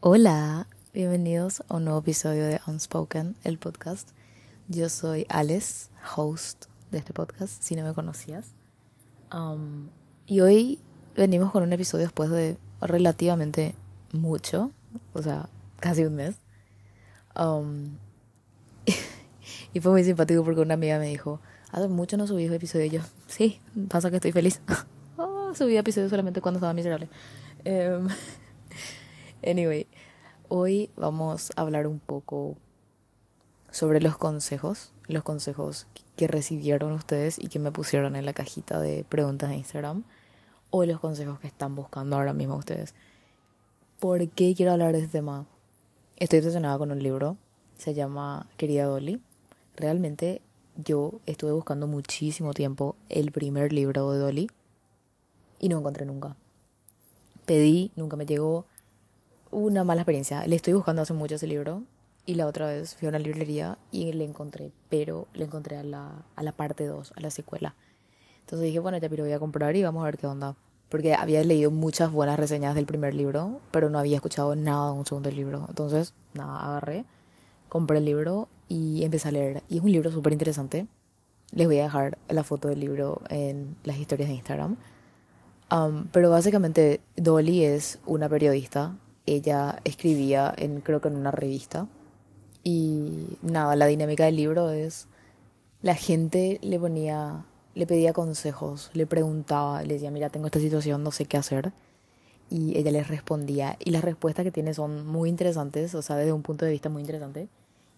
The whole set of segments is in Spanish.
Hola, bienvenidos a un nuevo episodio de Unspoken, el podcast. Yo soy Alex, host de este podcast, si no me conocías. Um, y hoy venimos con un episodio después de relativamente mucho, o sea, casi un mes. Um, y fue muy simpático porque una amiga me dijo, hace mucho no subí un episodio. Y yo, sí, pasa que estoy feliz. oh, subí episodio solamente cuando estaba miserable. Um, anyway, hoy vamos a hablar un poco sobre los consejos, los consejos que recibieron ustedes y que me pusieron en la cajita de preguntas de Instagram o los consejos que están buscando ahora mismo ustedes. ¿Por qué quiero hablar de este tema? Estoy obsesionada con un libro, se llama Querida Dolly. Realmente yo estuve buscando muchísimo tiempo el primer libro de Dolly y no encontré nunca. Pedí, nunca me llegó. Una mala experiencia. Le estoy buscando hace mucho ese libro y la otra vez fui a una librería y le encontré, pero le encontré a la, a la parte 2, a la secuela. Entonces dije, bueno, ya pero voy a comprar y vamos a ver qué onda. Porque había leído muchas buenas reseñas del primer libro, pero no había escuchado nada de un segundo libro. Entonces, nada, agarré, compré el libro y empecé a leer. Y es un libro súper interesante. Les voy a dejar la foto del libro en las historias de Instagram. Um, pero básicamente Dolly es una periodista. Ella escribía en, creo que en una revista y nada, la dinámica del libro es, la gente le ponía, le pedía consejos, le preguntaba, le decía, mira, tengo esta situación, no sé qué hacer. Y ella les respondía. Y las respuestas que tiene son muy interesantes, o sea, desde un punto de vista muy interesante.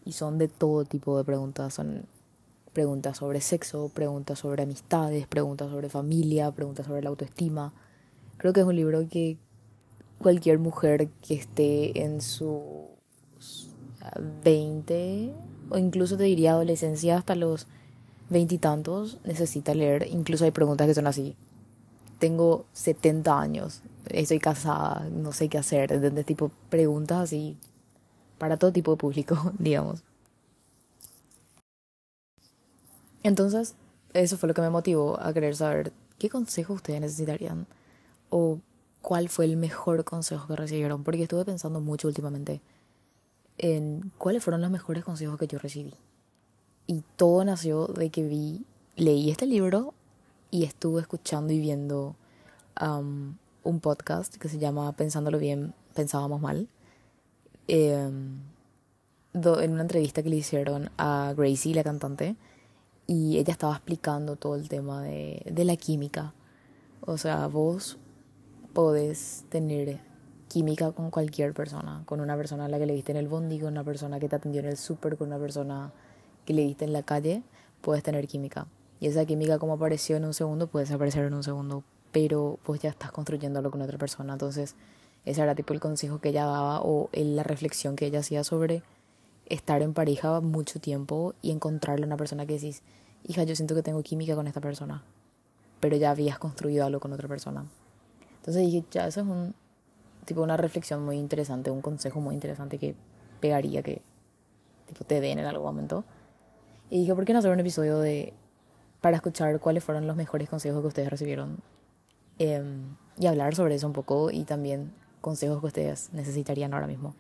Y son de todo tipo de preguntas. Son preguntas sobre sexo, preguntas sobre amistades, preguntas sobre familia, preguntas sobre la autoestima. Creo que es un libro que cualquier mujer que esté en su 20 o incluso te diría adolescencia hasta los veintitantos necesita leer. Incluso hay preguntas que son así. Tengo 70 años, estoy casada, no sé qué hacer. ¿Entendés? Tipo preguntas así para todo tipo de público, digamos. Entonces, eso fue lo que me motivó a querer saber qué consejo ustedes necesitarían o cuál fue el mejor consejo que recibieron, porque estuve pensando mucho últimamente en cuáles fueron los mejores consejos que yo recibí. Y todo nació de que vi, leí este libro y estuve escuchando y viendo um, un podcast que se llama Pensándolo bien, pensábamos mal. Em, en una entrevista que le hicieron a Gracie, la cantante, y ella estaba explicando todo el tema de, de la química. O sea, vos podés tener química con cualquier persona, con una persona a la que le diste en el bondi, con una persona que te atendió en el súper, con una persona que le diste en la calle, puedes tener química. Y esa química como apareció en un segundo puede desaparecer en un segundo, pero pues ya estás construyéndolo con otra persona. Entonces, ese era tipo el consejo que ella daba o la reflexión que ella hacía sobre estar en pareja mucho tiempo y encontrarle a una persona que decís, hija, yo siento que tengo química con esta persona, pero ya habías construido algo con otra persona. Entonces dije, ya, eso es un, tipo una reflexión muy interesante, un consejo muy interesante que pegaría que tipo, te den en algún momento. Y dije, ¿por qué no hacer un episodio de para escuchar cuáles fueron los mejores consejos que ustedes recibieron? Em, y hablar sobre eso un poco y también consejos que ustedes necesitarían ahora mismo.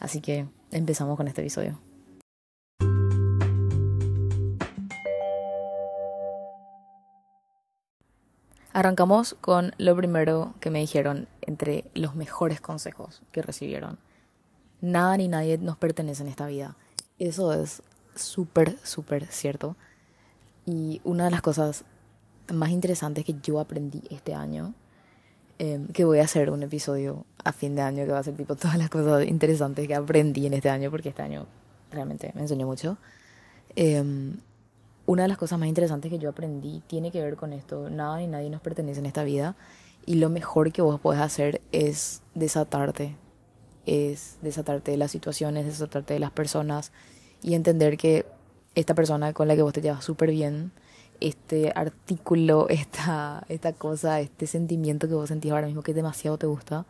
Así que empezamos con este episodio. Arrancamos con lo primero que me dijeron entre los mejores consejos que recibieron. Nada ni nadie nos pertenece en esta vida. Eso es súper, súper cierto. Y una de las cosas más interesantes que yo aprendí este año, em, que voy a hacer un episodio a fin de año que va a ser tipo todas las cosas interesantes que aprendí en este año, porque este año realmente me enseñó mucho. Eh, una de las cosas más interesantes que yo aprendí tiene que ver con esto. Nada ni nadie nos pertenece en esta vida. Y lo mejor que vos podés hacer es desatarte. Es desatarte de las situaciones, desatarte de las personas y entender que esta persona con la que vos te llevas súper bien, este artículo, esta, esta cosa, este sentimiento que vos sentís ahora mismo que demasiado te gusta,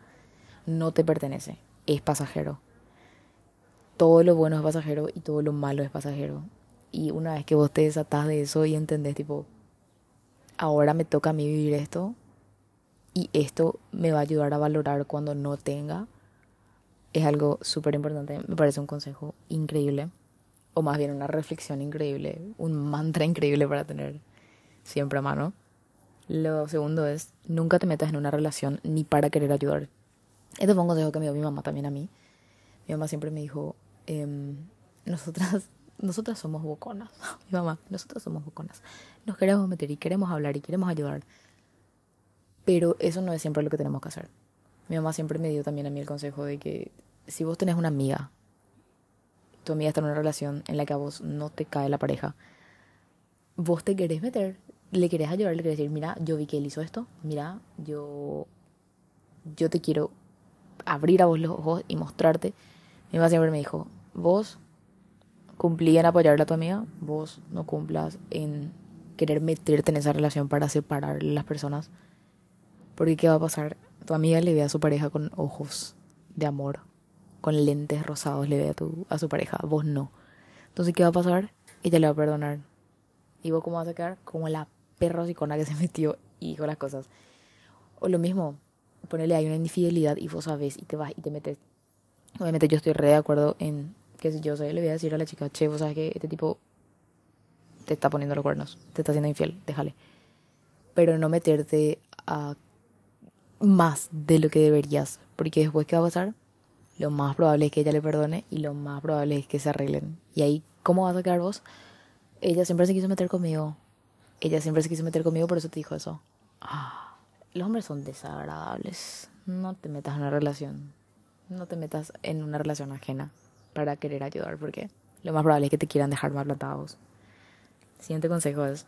no te pertenece. Es pasajero. Todo lo bueno es pasajero y todo lo malo es pasajero. Y una vez que vos te desatás de eso y entendés, tipo, ahora me toca a mí vivir esto y esto me va a ayudar a valorar cuando no tenga, es algo súper importante, me parece un consejo increíble, o más bien una reflexión increíble, un mantra increíble para tener siempre a mano. Lo segundo es, nunca te metas en una relación ni para querer ayudar. Este fue un consejo que me dio mi mamá también a mí. Mi mamá siempre me dijo, em, nosotras, nosotras somos boconas. mi mamá, nosotras somos boconas. Nos queremos meter y queremos hablar y queremos ayudar. Pero eso no es siempre lo que tenemos que hacer. Mi mamá siempre me dio también a mí el consejo de que si vos tenés una amiga, tu amiga está en una relación en la que a vos no te cae la pareja, vos te querés meter, le querés ayudar, le querés decir, mira, yo vi que él hizo esto, mira, yo, yo te quiero abrir a vos los ojos y mostrarte. Mi mamá siempre me dijo, vos cumplí en apoyarle a tu amiga, vos no cumplas en querer meterte en esa relación para separar las personas. Porque ¿qué va a pasar? Tu amiga le ve a su pareja con ojos de amor, con lentes rosados le ve a, tu, a su pareja, vos no. Entonces, ¿qué va a pasar? Ella le va a perdonar. ¿Y vos cómo vas a quedar? Como la perro psicona que se metió y dijo las cosas. O lo mismo, ponerle hay una infidelidad y vos sabes y te vas y te metes. Obviamente yo estoy re de acuerdo en que si yo sé, le voy a decir a la chica, che, vos sabes que este tipo te está poniendo los cuernos, te está haciendo infiel, déjale. Pero no meterte a más de lo que deberías, porque después ¿qué va a pasar? Lo más probable es que ella le perdone y lo más probable es que se arreglen. Y ahí, ¿cómo vas a quedar vos? Ella siempre se quiso meter conmigo. Ella siempre se quiso meter conmigo, por eso te dijo eso. Ah, los hombres son desagradables. No te metas en una relación. No te metas en una relación ajena para querer ayudar, porque lo más probable es que te quieran dejar mal plantados. Siguiente consejo es,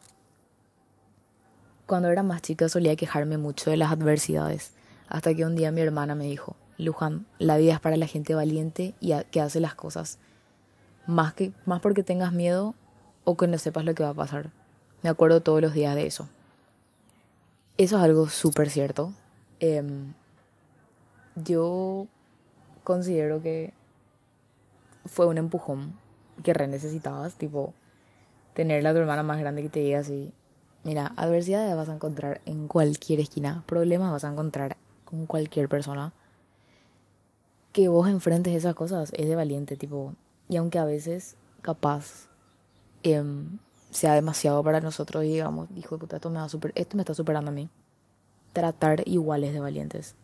cuando era más chica solía quejarme mucho de las adversidades, hasta que un día mi hermana me dijo, Luján, la vida es para la gente valiente y que hace las cosas, más, que, más porque tengas miedo o que no sepas lo que va a pasar. Me acuerdo todos los días de eso. Eso es algo súper cierto. Em, yo considero que fue un empujón que re necesitabas, tipo, tener a tu hermana más grande que te diga así, mira, adversidades vas a encontrar en cualquier esquina, problemas vas a encontrar con cualquier persona. Que vos enfrentes esas cosas es de valiente, tipo, y aunque a veces, capaz, em, sea demasiado para nosotros digamos, hijo de puta, esto me, va super, esto me está superando a mí, tratar iguales de valientes.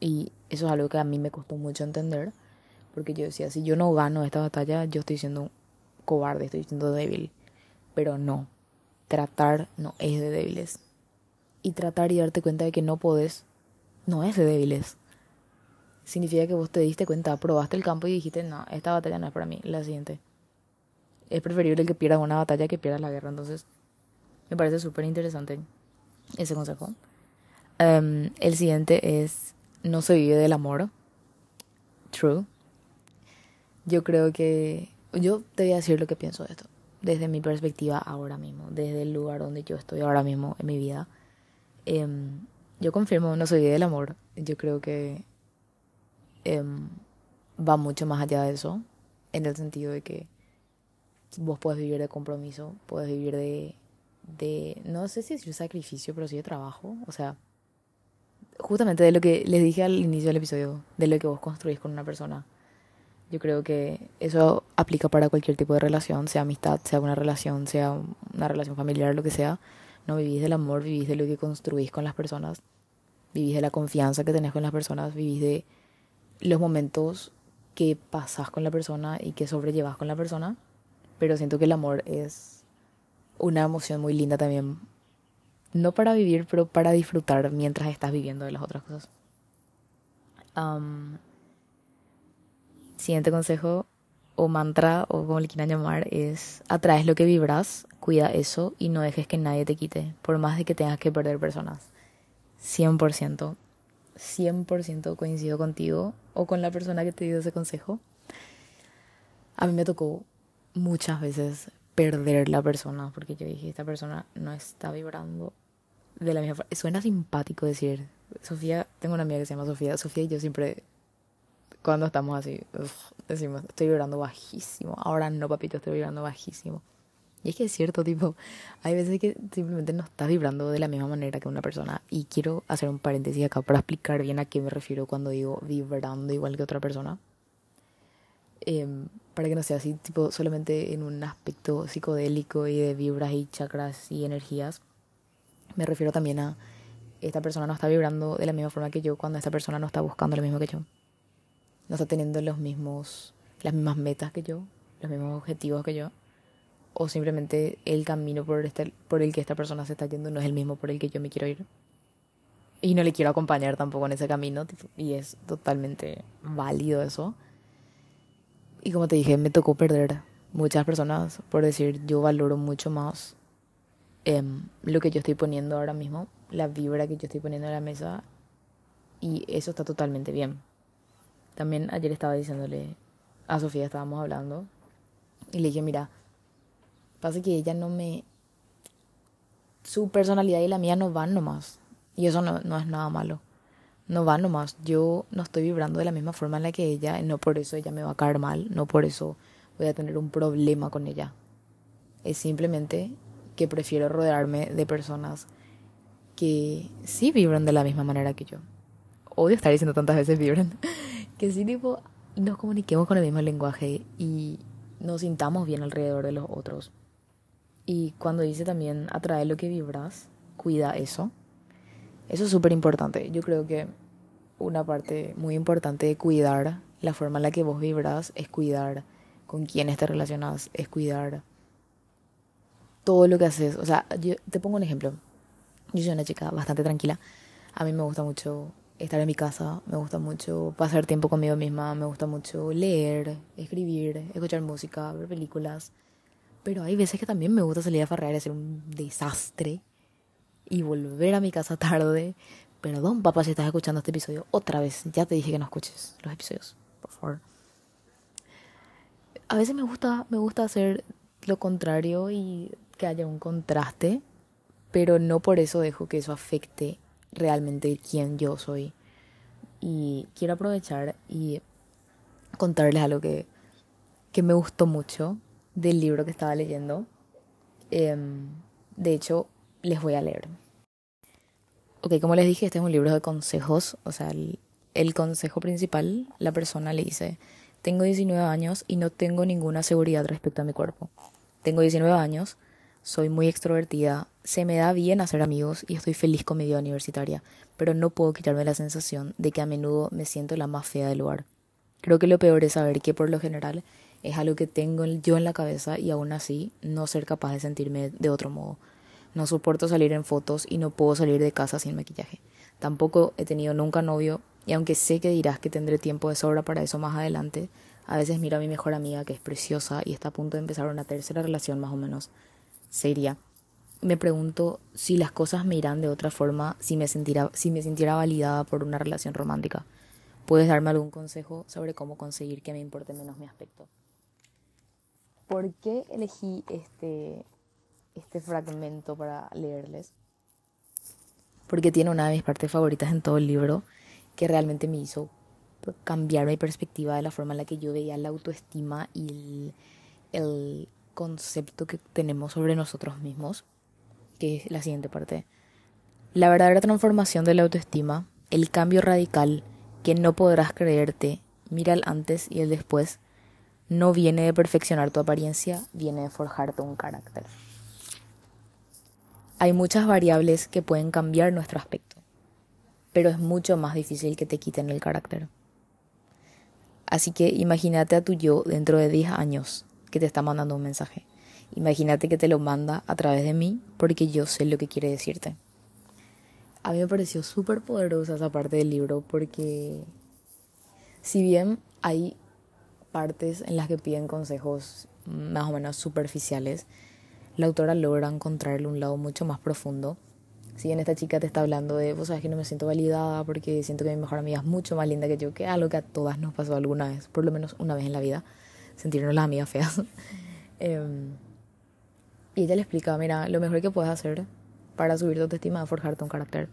Y eso es algo que a mí me costó mucho entender porque yo decía, si yo no gano esta batalla, yo estoy siendo cobarde, estoy siendo débil. Pero no, tratar no es de débiles. Y tratar y darte cuenta de que no podés, no es de débiles. Significa que vos te diste cuenta, probaste el campo y dijiste, no, esta batalla no es para mí, la siguiente. Es preferible que pierdas una batalla que pierdas la guerra. Entonces, me parece súper interesante ese consejo. Em, el siguiente es, no se vive del amor. True. Yo creo que yo te voy a decir lo que pienso de esto, desde mi perspectiva ahora mismo, desde el lugar donde yo estoy ahora mismo en mi vida. Em, yo confirmo, no soy del amor. Yo creo que em, va mucho más allá de eso, en el sentido de que vos puedes vivir de compromiso, puedes vivir de, de no sé si decir sacrificio, pero sí de trabajo. O sea, justamente de lo que les dije al inicio del episodio, de lo que vos construís con una persona yo creo que eso aplica para cualquier tipo de relación, sea amistad, sea una relación, sea una relación familiar, lo que sea. No vivís del amor, vivís de lo que construís con las personas, vivís de la confianza que tenés con las personas, vivís de los momentos que pasas con la persona y que sobrellevas con la persona. Pero siento que el amor es una emoción muy linda también. No para vivir, pero para disfrutar mientras estás viviendo de las otras cosas. Siguiente consejo o mantra o como le quieran llamar es atraes lo que vibras, cuida eso y no dejes que nadie te quite, por más de que tengas que perder personas. 100%, 100% coincido contigo o con la persona que te dio ese consejo. A mí me tocó muchas veces perder la persona porque yo dije, esta persona no está vibrando de la misma forma. Suena simpático decir, Sofía, tengo una amiga que se llama Sofía, Sofía y yo siempre cuando estamos así, decimos, estoy vibrando bajísimo. Ahora no, papito, estoy vibrando bajísimo. Y es que es cierto, tipo, hay veces que simplemente no estás vibrando de la misma manera que una persona. Y quiero hacer un paréntesis acá para explicar bien a qué me refiero cuando digo vibrando igual que otra persona. Em, para que no sea así, tipo, solamente en un aspecto psicodélico y de vibras y chakras y energías. Me refiero también a esta persona no está vibrando de la misma forma que yo cuando esta persona no está buscando lo mismo que yo. No está teniendo los mismos, las mismas metas que yo, los mismos objetivos que yo. O simplemente el camino por, este, por el que esta persona se está yendo no es el mismo por el que yo me quiero ir. Y no le quiero acompañar tampoco en ese camino. Y es totalmente válido eso. Y como te dije, me tocó perder muchas personas por decir yo valoro mucho más em, lo que yo estoy poniendo ahora mismo, la vibra que yo estoy poniendo en la mesa. Y eso está totalmente bien. También ayer estaba diciéndole a Sofía, estábamos hablando. Y le dije, mira, pasa que ella no me... Su personalidad y la mía no van nomás. Y eso no, no es nada malo no va nomás. Yo no estoy vibrando de la misma forma en la que ella, no por eso ella me va a caer mal, no por eso voy a tener un problema con ella. Es simplemente que prefiero rodearme de personas que sí vibran de la misma manera que yo. Odio estar diciendo tantas veces vibran. que sí, tipo, nos comuniquemos con el mismo lenguaje y nos sintamos bien alrededor de los otros. Y cuando dice también atrae lo que vibras, cuida eso eso es súper importante. Yo creo que una parte muy importante de cuidar la forma en la que vos vibras es cuidar con quiénes te relacionas, es cuidar todo lo que haces. O sea, yo te pongo un ejemplo. Yo soy una chica bastante tranquila. A mí me gusta mucho estar en mi casa, me gusta mucho pasar tiempo conmigo misma, me gusta mucho leer, escribir, escuchar música, ver películas. Pero hay veces que también me gusta salir a farrear y hacer un desastre y volver a mi casa tarde. Perdón, papá, si estás escuchando este episodio otra vez. Ya te dije que no escuches los episodios, por favor. A veces me gusta, me gusta hacer lo contrario y que haya un contraste, pero no por eso dejo que eso afecte realmente quién yo soy. Y quiero aprovechar y contarles algo que, que me gustó mucho del libro que estaba leyendo. Em, de hecho, les voy a leer. Ok, como les dije, este es un libro de consejos. O sea, el, consejo principal, la persona le dice, tengo 19 años y no tengo ninguna seguridad respecto a mi cuerpo. Tengo 19 años, soy muy extrovertida, se me da bien hacer amigos y estoy feliz con mi vida universitaria, pero no puedo quitarme la sensación de que a menudo me siento la más fea del lugar. Creo que lo peor es saber que por lo general es algo que tengo yo en la cabeza y aún así no ser capaz de sentirme de otro modo. No soporto salir en fotos y no puedo salir de casa sin maquillaje. Tampoco he tenido nunca novio y aunque sé que dirás que tendré tiempo de sobra para eso más adelante, a veces miro a mi mejor amiga que es preciosa y está a punto de empezar una tercera relación más o menos seria. Me pregunto si las cosas me irán de otra forma si me, sentirá, si me sintiera validada por una relación romántica. ¿Puedes darme algún consejo sobre cómo conseguir que me importe menos mi aspecto? ¿Por qué elegí este, este fragmento para leerles. Porque tiene una de mis partes favoritas en todo el libro que realmente me hizo cambiar mi perspectiva de la forma en la que yo veía la autoestima y el, concepto que tenemos sobre nosotros mismos, que es la siguiente parte. La verdadera transformación de la autoestima, el cambio radical que no podrás creerte, mira el antes y el después, no viene de perfeccionar tu apariencia, viene de forjarte un carácter. Hay muchas variables que pueden cambiar nuestro aspecto, pero es mucho más difícil que te quiten el carácter. Así que imagínate a tu yo dentro de 10 años que te está mandando un mensaje. Imagínate que te lo manda a través de mí porque yo sé lo que quiere decirte. A mí me pareció súper poderosa esa parte del libro porque si bien hay partes en las que piden consejos más o menos superficiales, la autora logra encontrarle un lado mucho más profundo. Si en esta chica te está hablando de, vos sabes que no me siento validada porque siento que mi mejor amiga es mucho más linda que yo, que algo que a todas nos pasó alguna vez, por lo menos una vez en la vida, sentirnos las amigas feas. Em, y ella le explica, mira, lo mejor que puedes hacer para subir tu autoestima es forjarte un carácter.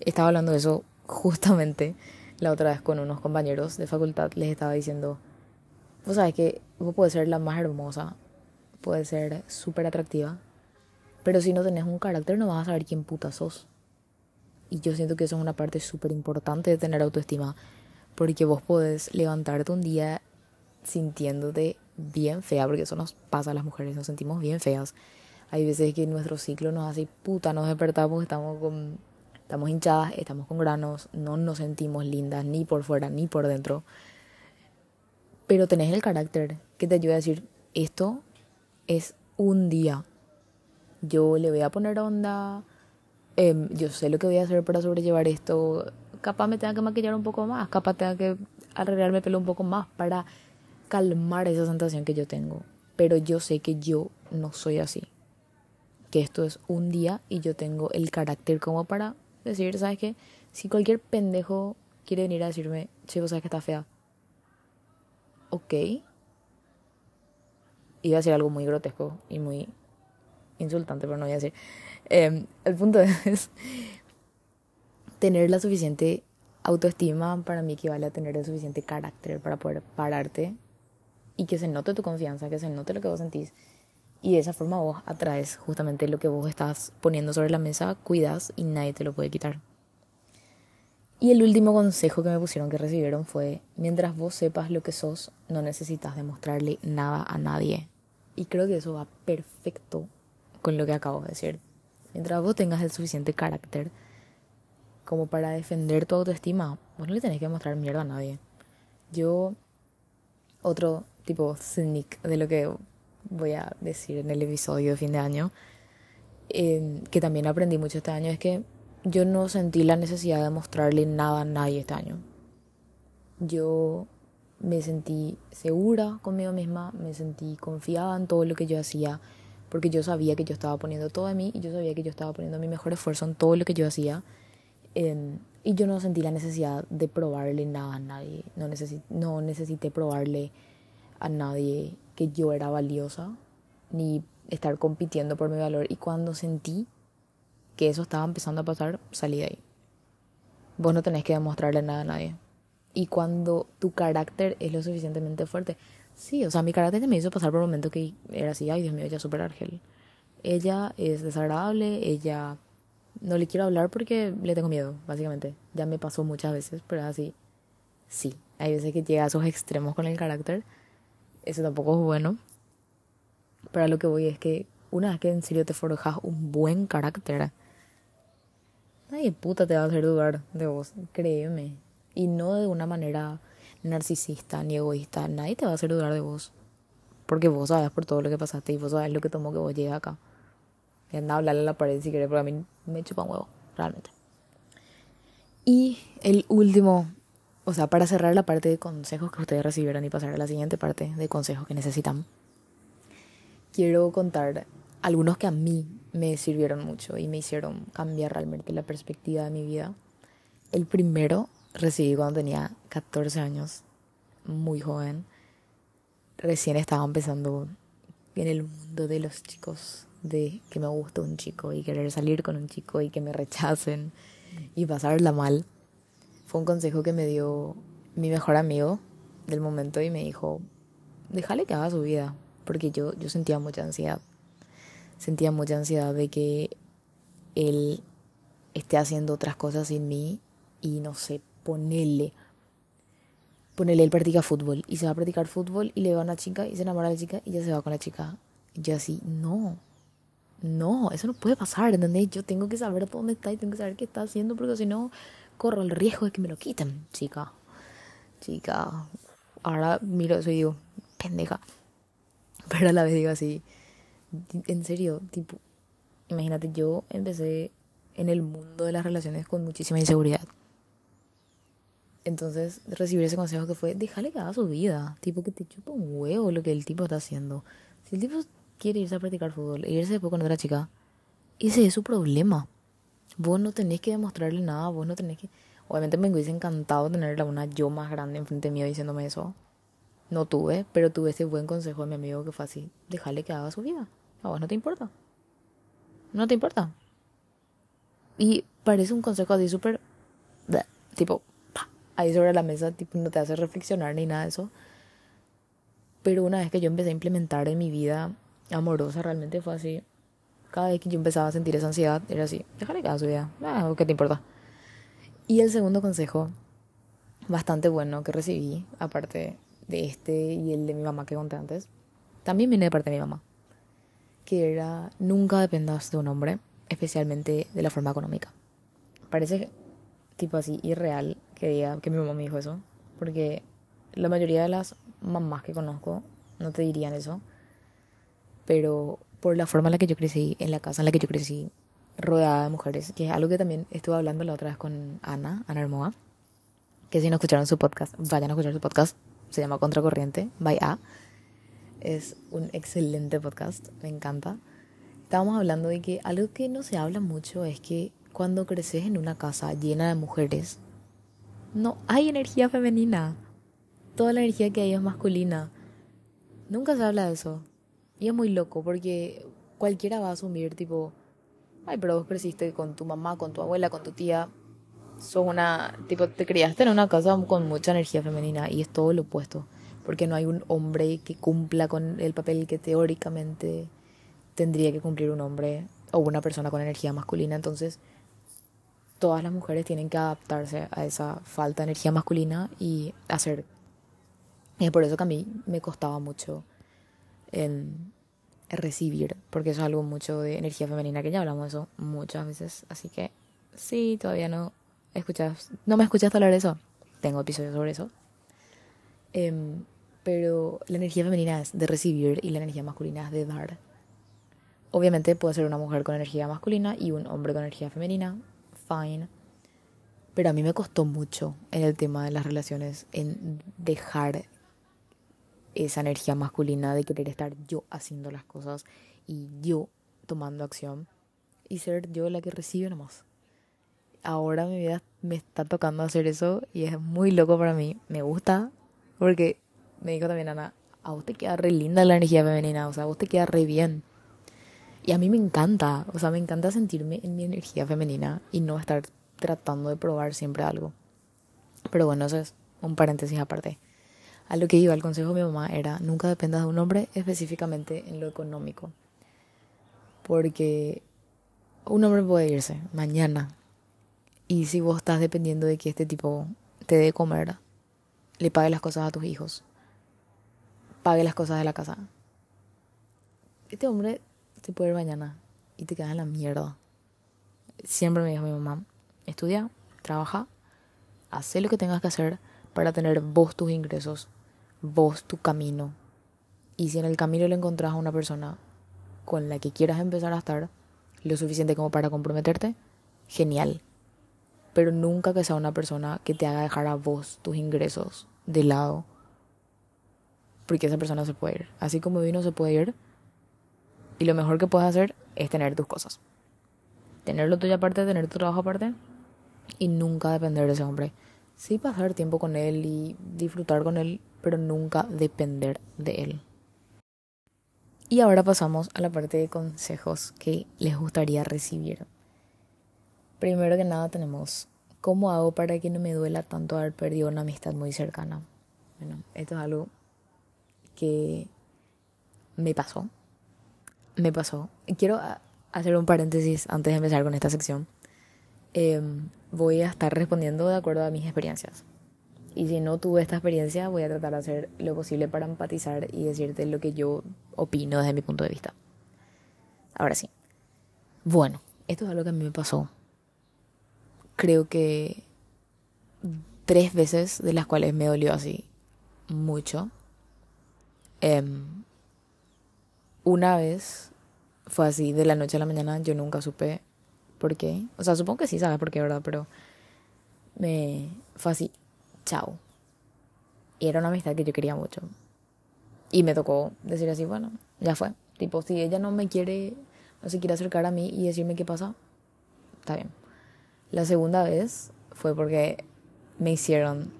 Estaba hablando de eso justamente la otra vez con unos compañeros de facultad, les estaba diciendo, vos sabes que vos puedes ser la más hermosa, puede ser súper atractiva, pero si no tenés un carácter no vas a saber quién puta sos. Y yo siento que eso es una parte súper importante de tener autoestima, porque vos podés levantarte un día sintiéndote bien fea, porque eso nos pasa a las mujeres, nos sentimos bien feas. Hay veces que nuestro ciclo nos hace puta, nos despertamos, estamos con estamos hinchadas, estamos con granos, no nos sentimos lindas ni por fuera ni por dentro. Pero tenés el carácter que te ayuda a decir, esto es un día. Yo le voy a poner onda, em, yo sé lo que voy a hacer para sobrellevar esto. Capaz me tenga que maquillar un poco más, capaz tenga que arreglarme el pelo un poco más para calmar esa sensación que yo tengo. Pero yo sé que yo no soy así. Que esto es un día y yo tengo el carácter como para decir, ¿sabes qué? Si cualquier pendejo quiere venir a decirme, che, sabes que está fea. Ok. Iba a decir algo muy grotesco y muy insultante, pero no voy a decir. Em, el punto es tener la suficiente autoestima para mí equivale a tener el suficiente carácter para poder pararte y que se note tu confianza, que se note lo que vos sentís y de esa forma vos atraes justamente lo que vos estás poniendo sobre la mesa, cuidas y nadie te lo puede quitar. Y el último consejo que me pusieron que recibieron fue, mientras vos sepas lo que sos, no necesitas demostrarle nada a nadie. Y creo que eso va perfecto con lo que acabo de decir. Mientras vos tengas el suficiente carácter como para defender tu autoestima, vos no le tenés que mostrar mierda a nadie. Yo, otro tipo sneak de lo que voy a decir en el episodio de fin de año, que también aprendí mucho este año, es que yo no sentí la necesidad de mostrarle nada a nadie este año. Yo me sentí segura conmigo misma, me sentí confiada en todo lo que yo hacía, porque yo sabía que yo estaba poniendo todo de mí y yo sabía que yo estaba poniendo mi mejor esfuerzo en todo lo que yo hacía. y yo no sentí la necesidad de probarle nada a nadie, no, no necesité probarle a nadie que yo era valiosa, ni estar compitiendo por mi valor. Y cuando sentí que eso estaba empezando a pasar, salí de ahí. Vos no tenés que demostrarle nada a nadie. Y cuando tu carácter es lo suficientemente fuerte, sí, o sea, mi carácter me hizo pasar por un momento que era así, ay Dios mío, ella es súper argel. Ella es desagradable, ella no le quiero hablar porque le tengo miedo, básicamente. Ya me pasó muchas veces, pero así, sí, hay veces que llega a esos extremos con el carácter eso tampoco es bueno. Pero lo que voy es que una vez que en serio te forjas un buen carácter, nadie puta te va a hacer dudar de vos, créeme. Y no de una manera narcisista ni egoísta, nadie te va a hacer dudar de vos. Porque vos sabes por todo lo que pasaste y vos sabes lo que tomó que vos llegues acá. Y anda a hablarle a la pared si querés, porque a mí me chupa un huevo, realmente. Y el último o sea, para cerrar la parte de consejos que ustedes recibieron y pasar a la siguiente parte de consejos que necesitan, quiero contar algunos que a mí me sirvieron mucho y me hicieron cambiar realmente la perspectiva de mi vida. El primero recibí cuando tenía 14 años, muy joven. Recién estaba empezando en el mundo de los chicos, de que me gusta un chico y querer salir con un chico y que me rechacen y pasarla mal fue un consejo que me dio mi mejor amigo del momento y me dijo, déjale que haga su vida, porque yo, yo sentía mucha ansiedad. Sentía mucha ansiedad de que él esté haciendo otras cosas sin mí y no sé, ponerle. Ponerle, él practica fútbol y se va a practicar fútbol y le va a una chica y se enamora de la chica y ya se va con la chica. Y yo así, no, no, eso no puede pasar, ¿entendés? Yo tengo que saber dónde está y tengo que saber qué está haciendo porque si no, corro el riesgo de que me lo quiten, chica. Chica. Ahora miro eso y digo, pendeja. Pero a la vez digo así, en serio, tipo, imagínate, yo empecé en el mundo de las relaciones con muchísima inseguridad. Entonces, recibir ese consejo que fue, déjale que haga su vida. Tipo, que te chupa un huevo lo que el tipo está haciendo. Si el tipo quiere irse a practicar fútbol e irse después con otra chica, ese es su problema. Vos no tenés que demostrarle nada, vos no tenés que... Obviamente me hubiese encantado tener a una yo más grande enfrente mío diciéndome eso. No tuve, pero tuve ese buen consejo de mi amigo que fue así, déjale que haga su vida. A vos no te importa. No te importa. Y parece un consejo así súper... Tipo, ahí sobre la mesa, tipo, no te hace reflexionar ni nada de eso. Pero una vez que yo empecé a implementar en mi vida amorosa, realmente fue así cada vez que yo empezaba a sentir esa ansiedad, era así, déjale que haga su vida, ah, ¿qué te importa? Y el segundo consejo, bastante bueno que recibí, aparte de este y el de mi mamá que conté antes, también viene de parte de mi mamá. Que era, nunca dependas de un hombre, especialmente de la forma económica. Parece tipo así irreal que diga que mi mamá me dijo eso, porque la mayoría de las mamás que conozco no te dirían eso, pero por la forma en la que yo crecí, en la casa en la que yo crecí, rodeada de mujeres, que es algo que también estuve hablando la otra vez con Ana, Ana Hermoa, que si no escucharon su podcast, vayan a escuchar su podcast, se llama Contracorriente, by A. Es un excelente podcast, me encanta. Estábamos hablando de que algo que no se habla mucho es que cuando creces en una casa llena de mujeres, no hay energía femenina. Toda la energía que hay es masculina. Nunca se habla de eso. Y es muy loco porque cualquiera va a asumir tipo, ay, pero vos creciste con tu mamá, con tu abuela, con tu tía. Sos una, tipo, te criaste en una casa con mucha energía femenina y es todo lo opuesto. Porque no hay un hombre que cumpla con el papel que teóricamente tendría que cumplir un hombre o una persona con energía masculina. Entonces, todas las mujeres tienen que adaptarse a esa falta de energía masculina y hacer. Y es por eso que a mí me costaba mucho en recibir, porque eso es algo mucho de energía femenina, que ya hablamos de eso muchas veces. Así que sí, todavía no escuchas, no me escuchas hablar de eso. Tengo episodios sobre eso. Em, pero la energía femenina es de recibir y la energía masculina es de dar. Obviamente puede ser una mujer con energía masculina y un hombre con energía femenina, fine. Pero a mí me costó mucho en el tema de las relaciones, en dejar esa energía masculina de querer estar yo haciendo las cosas y yo tomando acción y ser yo la que recibe nomás. Ahora mi vida me está tocando hacer eso y es muy loco para mí. Me gusta porque me dijo también Ana, a vos te queda re linda la energía femenina, o sea, a vos te queda re bien. Y a mí me encanta, o sea, me encanta sentirme en mi energía femenina y no estar tratando de probar siempre algo. Pero bueno, eso es un paréntesis aparte. A lo que iba, el consejo de mi mamá era nunca dependas de un hombre específicamente en lo económico. Porque un hombre puede irse mañana. Y si vos estás dependiendo de que este tipo te dé comer, le pague las cosas a tus hijos, pague las cosas de la casa. Este hombre te puede ir mañana y te quedas en la mierda. Siempre me dijo mi mamá, estudia, trabaja, haz lo que tengas que hacer para tener vos tus ingresos, vos tu camino. Y si en el camino le encontrás a una persona con la que quieras empezar a estar, lo suficiente como para comprometerte, genial. Pero nunca que sea una persona que te haga dejar a vos tus ingresos de lado. Porque esa persona se puede ir. Así como vino se puede ir, y lo mejor que puedes hacer es tener tus cosas. Tenerlo tuyo aparte, tener tu trabajo aparte y nunca depender de ese hombre. Sí pasar tiempo con él y disfrutar con él, pero nunca depender de él. Y ahora pasamos a la parte de consejos que les gustaría recibir. Primero que nada tenemos, ¿cómo hago para que no me duela tanto haber perdido una amistad muy cercana? Bueno, esto es algo que me pasó me pasó. Quiero hacer un paréntesis antes de empezar con esta sección. Em, voy a estar respondiendo de acuerdo a mis experiencias. Y si no tuve esta experiencia, voy a tratar de hacer lo posible para empatizar y decirte lo que yo opino desde mi punto de vista. Ahora sí. Bueno, esto es algo que a mí me pasó. Creo que tres veces de las cuales me dolió así mucho. Um, una vez fue así, de la noche a la mañana, yo nunca supe por qué. O sea, supongo que sí sabes por qué, ¿verdad? Pero me fue así, chao. Y era una amistad que yo quería mucho. Y me tocó decir así, bueno, ya fue. Tipo, si ella no me quiere, no se quiere acercar a mí y decirme qué pasa, está bien. La segunda vez fue porque me hicieron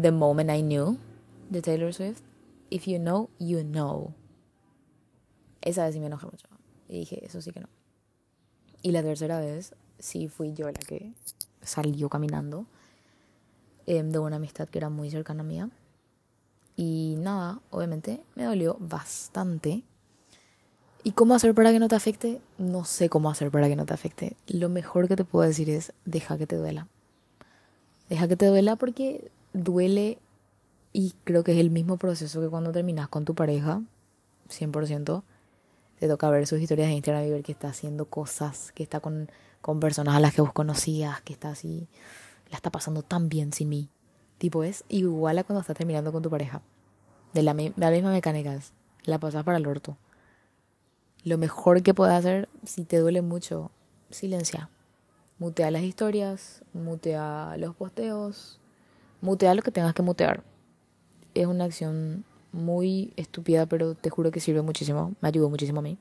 The Moment I Knew de Taylor Swift. If you know, you know. Esa vez sí me enojé mucho. Y dije, eso sí que no. Y la tercera vez sí fui yo la que salió caminando em, de una amistad que era muy cercana a mía. Y nada, obviamente me dolió bastante. ¿Y cómo hacer para que no te afecte? No sé cómo hacer para que no te afecte. Lo mejor que te puedo decir es deja que te duela. Deja que te duela porque duele Y creo que es el mismo proceso que cuando terminas con tu pareja, 100%, te toca ver sus historias de Instagram y ver que está haciendo cosas, que está con, con personas a las que vos conocías, que está así, la está pasando tan bien sin mí. Tipo, es igual a cuando estás terminando con tu pareja. De la, la misma mecánica es, la pasas para el orto. Lo mejor que puedes hacer, si te duele mucho, silencia. Mutea las historias, mutea los posteos, mutea lo que tengas que mutear. Es una acción muy estúpida, pero te juro que sirve muchísimo. Me ayudó muchísimo a mí.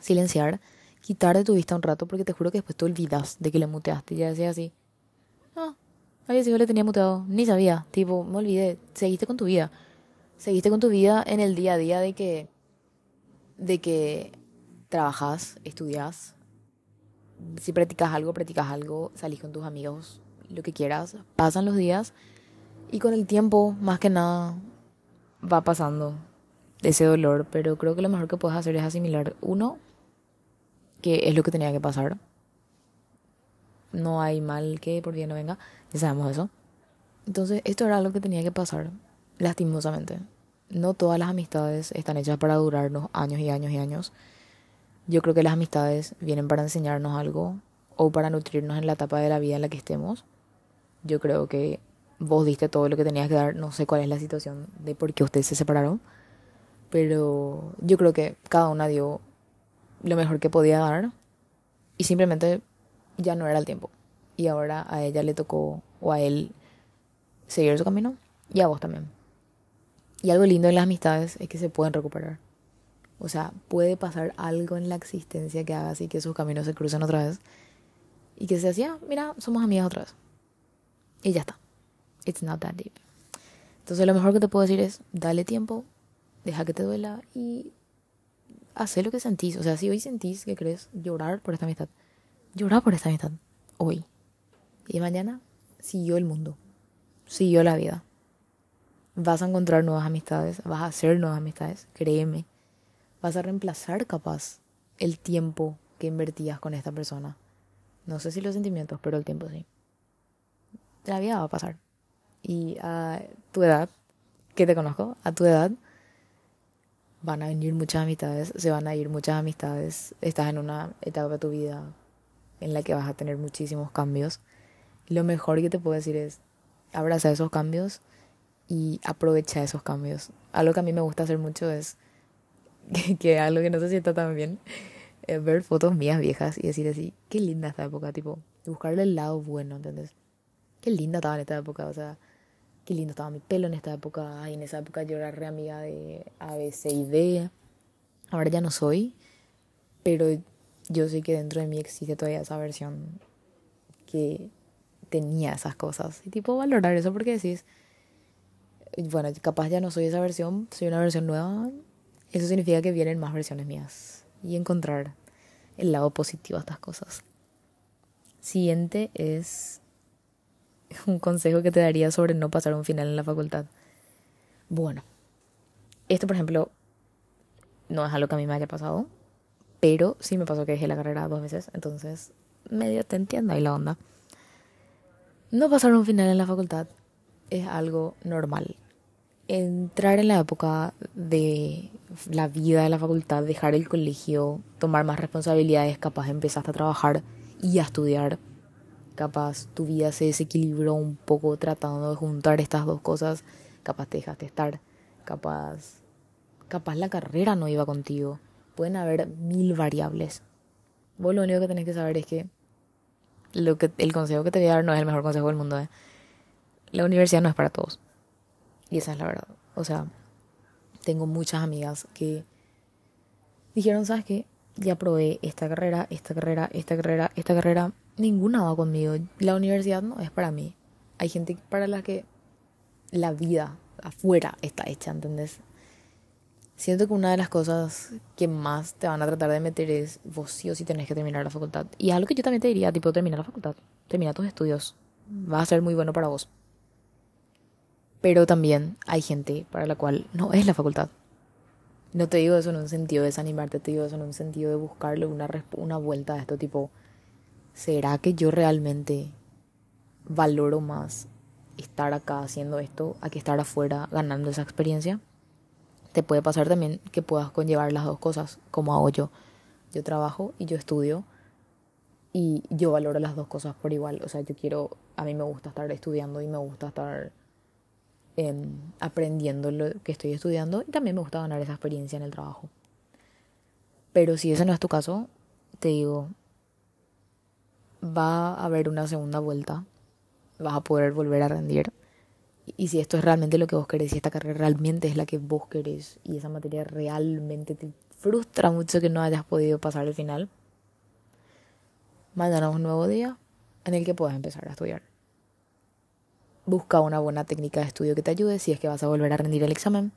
Silenciar, quitar de tu vista un rato, porque te juro que después te olvidas de que le muteaste. Ya decía así. Ah, había sido le tenía muteado. Ni sabía. Tipo, me olvidé. Seguiste con tu vida. Seguiste con tu vida en el día a día de que. de que trabajas, estudias. Si practicas algo, practicas algo, salís con tus amigos, lo que quieras. Pasan los días. Y con el tiempo, más que nada, va pasando ese dolor, pero creo que lo mejor que puedes hacer es asimilar, uno, que es lo que tenía que pasar. No hay mal que por bien no venga, ya sabemos eso. Entonces, esto era lo que tenía que pasar, lastimosamente. No todas las amistades están hechas para durarnos años y años y años. Yo creo que las amistades vienen para enseñarnos algo o para nutrirnos en la etapa de la vida en la que estemos. Yo creo que vos diste todo lo que tenías que dar. No sé cuál es la situación de por qué ustedes se separaron. Pero yo creo que cada una dio lo mejor que podía dar. Y simplemente ya no era el tiempo. Y ahora a ella le tocó, o a él, seguir su camino. Y a vos también. Y algo lindo en las amistades es que se pueden recuperar. O sea, puede pasar algo en la existencia que haga así que sus caminos se crucen otra vez. Y que se hacía, mira, somos amigas otra vez. Y ya está. It's not that deep. Entonces lo mejor que te puedo decir es, dale tiempo, deja que te duela y haz lo que sentís. O sea, si hoy sentís que crees llorar por esta amistad, llorar por esta amistad hoy. Y mañana siguió el mundo, siguió la vida. Vas a encontrar nuevas amistades, vas a hacer nuevas amistades, créeme. Vas a reemplazar capaz el tiempo que invertías con esta persona. No sé si los sentimientos, pero el tiempo sí. La vida va a pasar y a tu edad, que te conozco, a tu edad, van a venir muchas amistades, se van a ir muchas amistades, estás en una etapa de tu vida en la que vas a tener muchísimos cambios. Lo mejor que te puedo decir es abraza esos cambios y aprovecha esos cambios. Algo que a mí me gusta hacer mucho es que, algo que no se sienta tan bien, es ver fotos mías viejas y decir así, qué linda esta época, tipo, buscarle el lado bueno, ¿entendés? Qué linda estaba en esta época, o sea, qué lindo estaba mi pelo en esta época. Y en esa época yo era re amiga de A, B, C y D. Ahora ya no soy, pero yo sé que dentro de mí existe todavía esa versión que tenía esas cosas. Y tipo valorar eso porque decís, bueno, capaz ya no soy esa versión, soy una versión nueva. Eso significa que vienen más versiones mías. Y encontrar el lado positivo a estas cosas. Siguiente es un consejo que te daría sobre no pasar un final en la facultad. Bueno, esto por ejemplo no es algo que a mí me haya pasado, pero sí me pasó que dejé la carrera dos veces, entonces medio te entiendo ahí la onda. No pasar un final en la facultad es algo normal. Entrar en la época de la vida de la facultad, dejar el colegio, tomar más responsabilidades, capaz empezaste a trabajar y a estudiar capaz tu vida se desequilibró un poco tratando de juntar estas dos cosas, capaz te dejaste estar, capaz, capaz la carrera no iba contigo. Pueden haber mil variables. Vos lo único que tenés que saber es que, lo que el consejo que te voy a dar no es el mejor consejo del mundo. ¿eh? La universidad no es para todos. Y esa es la verdad. O sea, tengo muchas amigas que dijeron, ¿sabes qué? Ya probé esta carrera, esta carrera, esta carrera, esta carrera ninguna va conmigo. La universidad no es para mí. Hay gente para la que la vida afuera está hecha, ¿entendés? Siento que una de las cosas que más te van a tratar de meter es vos sí o sí tenés que terminar la facultad. Y es algo que yo también te diría, tipo, termina la facultad, termina tus estudios. Va a ser muy bueno para vos. Pero también hay gente para la cual no es la facultad. No te digo eso en un sentido de desanimarte, te digo eso en un sentido de buscarle una, una vuelta a esto, tipo, ¿será que yo realmente valoro más estar acá haciendo esto a que estar afuera ganando esa experiencia. Te puede pasar también que puedas conllevar las dos cosas, como hago yo. Yo trabajo y yo estudio y yo valoro las dos cosas por igual. O sea, yo quiero, a mí me gusta estar estudiando y me gusta estar em, aprendiendo lo que estoy estudiando y también me gusta ganar esa experiencia en el trabajo. Pero si ese no es tu caso, te digo, va a haber una segunda vuelta, vas a poder volver a rendir. Y si esto es realmente lo que vos querés, si esta carrera realmente es la que vos querés y esa materia realmente te frustra mucho que no hayas podido pasar el final, mañana es un nuevo día en el que puedas empezar a estudiar. Busca una buena técnica de estudio que te ayude si es que vas a volver a rendir el examen.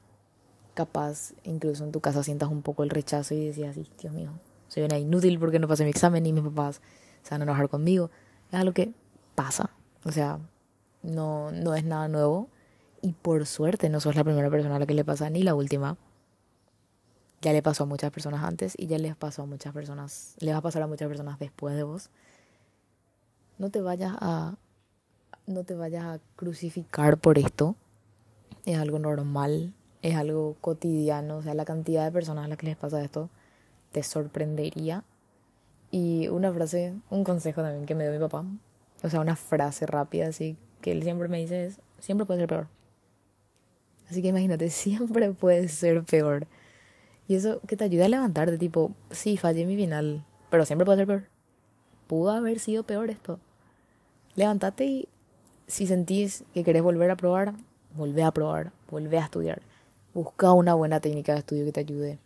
Capaz, incluso en tu casa sientas un poco el rechazo y decías, Dios mío, soy una inútil porque no pasé mi examen y mis papás se van a enojar conmigo. Es algo que pasa. O sea, no, no es nada nuevo. Y por suerte no sos la primera persona a la que le pasa ni la última. Ya le pasó a muchas personas antes y ya les pasó a muchas personas, le va a pasar a muchas personas después de vos. No te vayas a no te vayas a crucificar por esto. Es algo normal, es algo cotidiano, o sea, la cantidad de personas a las que les pasa esto te sorprendería. Y una frase, un consejo también que me dio mi papá, o sea, una frase rápida así que él siempre me dice es, siempre puede ser peor. Así que imagínate, siempre puede ser peor. Y eso que te ayuda a levantarte, tipo, sí, fallé mi final, pero siempre puede ser peor. Pudo haber sido peor esto. Levántate y si sentís que querés volver a probar, volvé a probar, volvé a estudiar. Busca una buena técnica de estudio que te ayude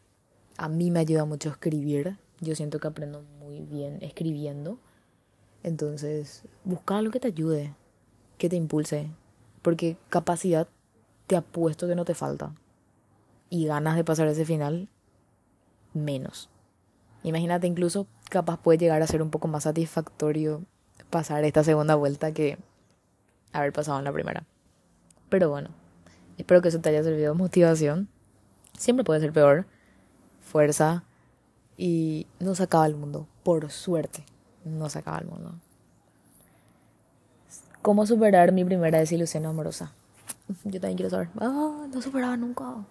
a mí me ayuda mucho escribir. Yo siento que aprendo muy bien escribiendo. Entonces, busca algo que te ayude, que te impulse. Porque capacidad te apuesto que no te falta. Y ganas de pasar ese final, menos. Imagínate incluso, capaz puede llegar a ser un poco más satisfactorio pasar esta segunda vuelta que haber pasado en la primera. Pero bueno, espero que eso te haya servido de motivación. Siempre puede ser peor fuerza y no se acaba el mundo, por suerte, no se acaba el mundo. ¿Cómo superar mi primera desilusión amorosa? Yo también quiero saber. Ah, no superaba nunca.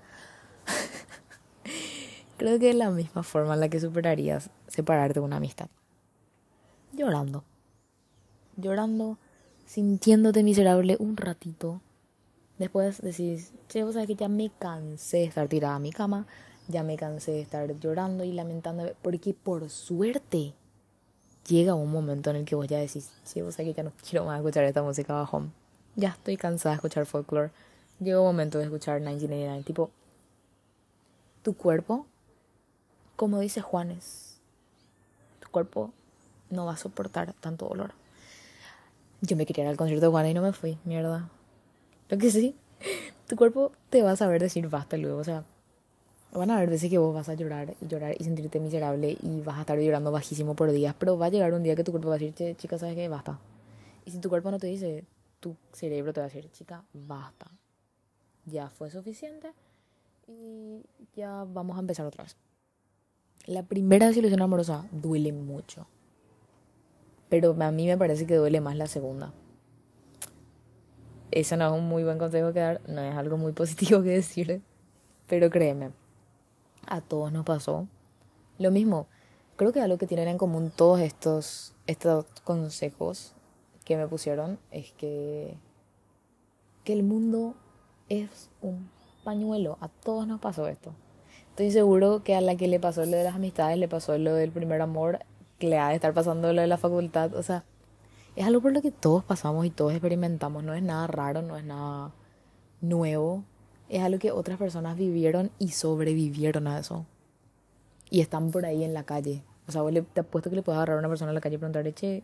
Creo que es la misma forma en la que superarías separarte de una amistad. Llorando. Llorando, sintiéndote miserable un ratito. Después decís, che, vos sabés que ya me cansé de estar tirada a mi cama, ya me cansé de estar llorando y lamentando, porque por suerte llega un momento en el que vos ya decís, sí, vos sabés que ya no quiero más escuchar esta música bajo. Ya estoy cansada de escuchar folklore. Llega un momento de escuchar 1989. Tipo, tu cuerpo, como dice Juanes, tu cuerpo no va a soportar tanto dolor. Yo me quería ir al concierto de Juanes y no me fui, mierda. Lo que sí, tu cuerpo te va a saber decir basta luego, o sea, Van a haber veces que vos vas a llorar y llorar y sentirte miserable y vas a estar llorando bajísimo por días, pero va a llegar un día que tu cuerpo va a decir, chica, ¿sabes qué? Basta. Y si tu cuerpo no te dice, tu cerebro te va a decir, chica, basta. Ya fue suficiente y ya vamos a empezar otra vez. La primera desilusión amorosa duele mucho, pero a mí me parece que duele más la segunda. Eso no es un muy buen consejo que dar, no es algo muy positivo que decir, pero créeme, a todos nos pasó. Lo mismo, creo que algo que tienen en común todos estos, estos consejos que me pusieron es que, que el mundo es un pañuelo. A todos nos pasó esto. Estoy seguro que a la que le pasó lo de las amistades, le pasó lo del primer amor, que le ha de estar pasando lo de la facultad. O sea, es algo por lo que todos pasamos y todos experimentamos. No es nada raro, no es nada nuevo es algo que otras personas vivieron y sobrevivieron a eso. Y están por ahí en la calle. O sea, te apuesto que le puedes agarrar a una persona en la calle y preguntarle, che,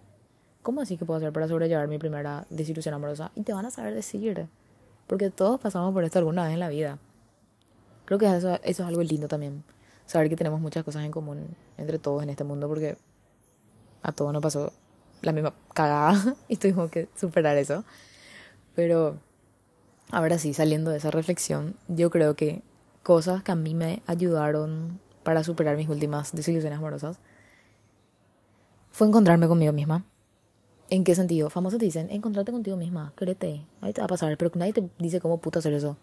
¿cómo así que puedo hacer para sobrellevar mi primera desilusión amorosa? Y te van a saber decir. Porque todos pasamos por esto alguna vez en la vida. Creo que eso, eso es algo lindo también. Saber que tenemos muchas cosas en común entre todos en este mundo porque a todos nos pasó la misma cagada y tuvimos que superar eso. Pero Ahora sí, saliendo de esa reflexión, yo creo que cosas que a mí me ayudaron para superar mis últimas desilusiones amorosas fue encontrarme conmigo misma ¿En qué sentido? Famosos te dicen, encontrate contigo misma, créete, ahí te va a pasar, pero nadie te dice cómo puto hacer eso.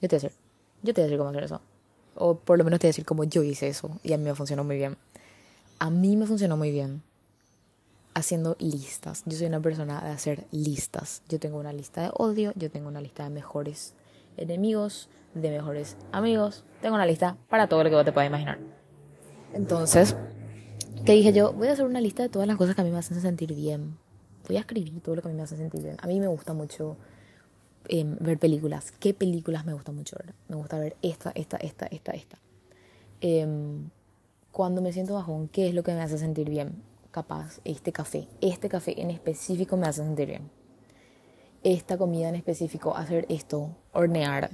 Yo te voy a decir, yo te voy a decir cómo hacer eso. O por lo menos te voy a decir cómo yo hice eso y a mí me funcionó muy bien. A mí me funcionó muy bien haciendo listas. Yo soy una persona de hacer listas. Yo tengo una lista de odio, yo tengo una lista de mejores enemigos, de mejores amigos. Tengo una lista para todo lo que vos te puedas imaginar. Entonces, ¿qué dije yo? Voy a hacer una lista de todas las cosas que a mí me hacen sentir bien. Voy a escribir todo lo que a mí me hace sentir bien. A mí me gusta mucho em, ver películas. ¿Qué películas me gusta mucho ver? Me gusta ver esta, esta, esta, esta, esta. Em, cuando me siento bajón, ¿qué es lo que me hace sentir bien? Capaz, este café. Este café en específico me hace sentir bien. Esta comida en específico, hacer esto, hornear,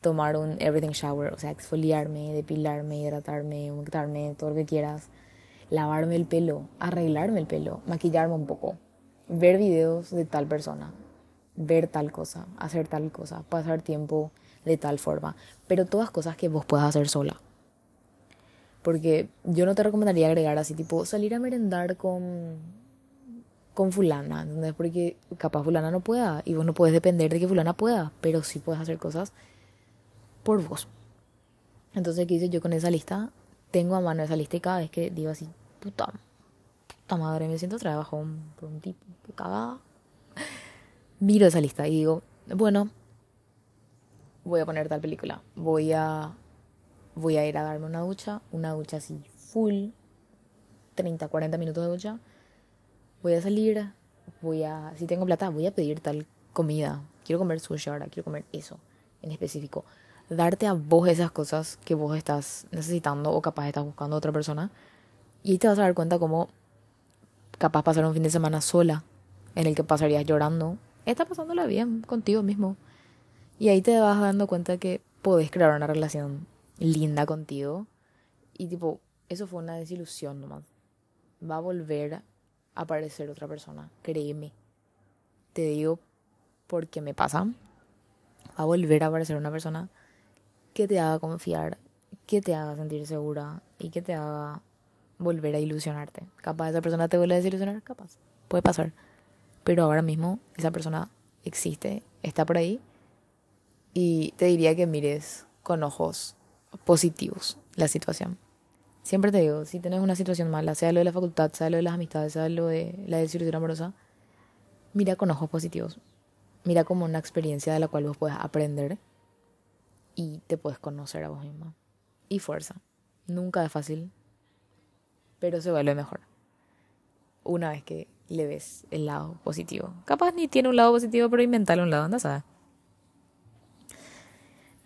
tomar un everything shower, o sea, exfoliarme, depilarme, hidratarme, humectarme, todo lo que quieras, lavarme el pelo, arreglarme el pelo, maquillarme un poco, ver videos de tal persona, ver tal cosa, hacer tal cosa, pasar tiempo de tal forma, pero todas cosas que vos puedas hacer sola. Porque yo no te recomendaría agregar así, tipo, salir a merendar con, con fulana, ¿entendés? Porque capaz fulana no pueda y vos no puedes depender de que fulana pueda, pero sí puedes hacer cosas por vos. Entonces, ¿qué hice yo con esa lista? Tengo a mano esa lista y cada vez que digo así, puta, puta madre, me siento trabajo por un tipo cagada, miro esa lista y digo, bueno, voy a poner tal película, voy a voy a ir a darme una ducha, una ducha así full, 30, 40 minutos de ducha. Voy a salir, voy a, si tengo plata, voy a pedir tal comida. Quiero comer sushi ahora, quiero comer eso en específico. Darte a vos esas cosas que vos estás necesitando o capaz estás buscando a otra persona. Y ahí te vas a dar cuenta cómo capaz pasar un fin de semana sola en el que pasarías llorando. Está pasándola bien contigo mismo. Y ahí te vas dando cuenta que podés crear una relación linda contigo. Y tipo, eso fue una desilusión nomás. Va a volver a aparecer otra persona, créeme. Te digo porque me pasa. Va a volver a aparecer una persona que te haga confiar, que te haga sentir segura y que te haga volver a ilusionarte. Capaz esa persona te vuelve a desilusionar, capaz. Puede pasar. Pero ahora mismo esa persona existe, está por ahí. Y te diría que mires con ojos positivos la situación. Siempre te digo, si tienes una situación mala, sea lo de la facultad, sea lo de las amistades, sea lo de la desilusión amorosa, mira con ojos positivos. Mira como una experiencia de la cual vos puedes aprender y te puedes conocer a vos misma. Y fuerza. Nunca es fácil, pero se vuelve mejor. Una vez que le ves el lado positivo. Capaz ni tiene un lado positivo, pero inventale un lado, anda sabes.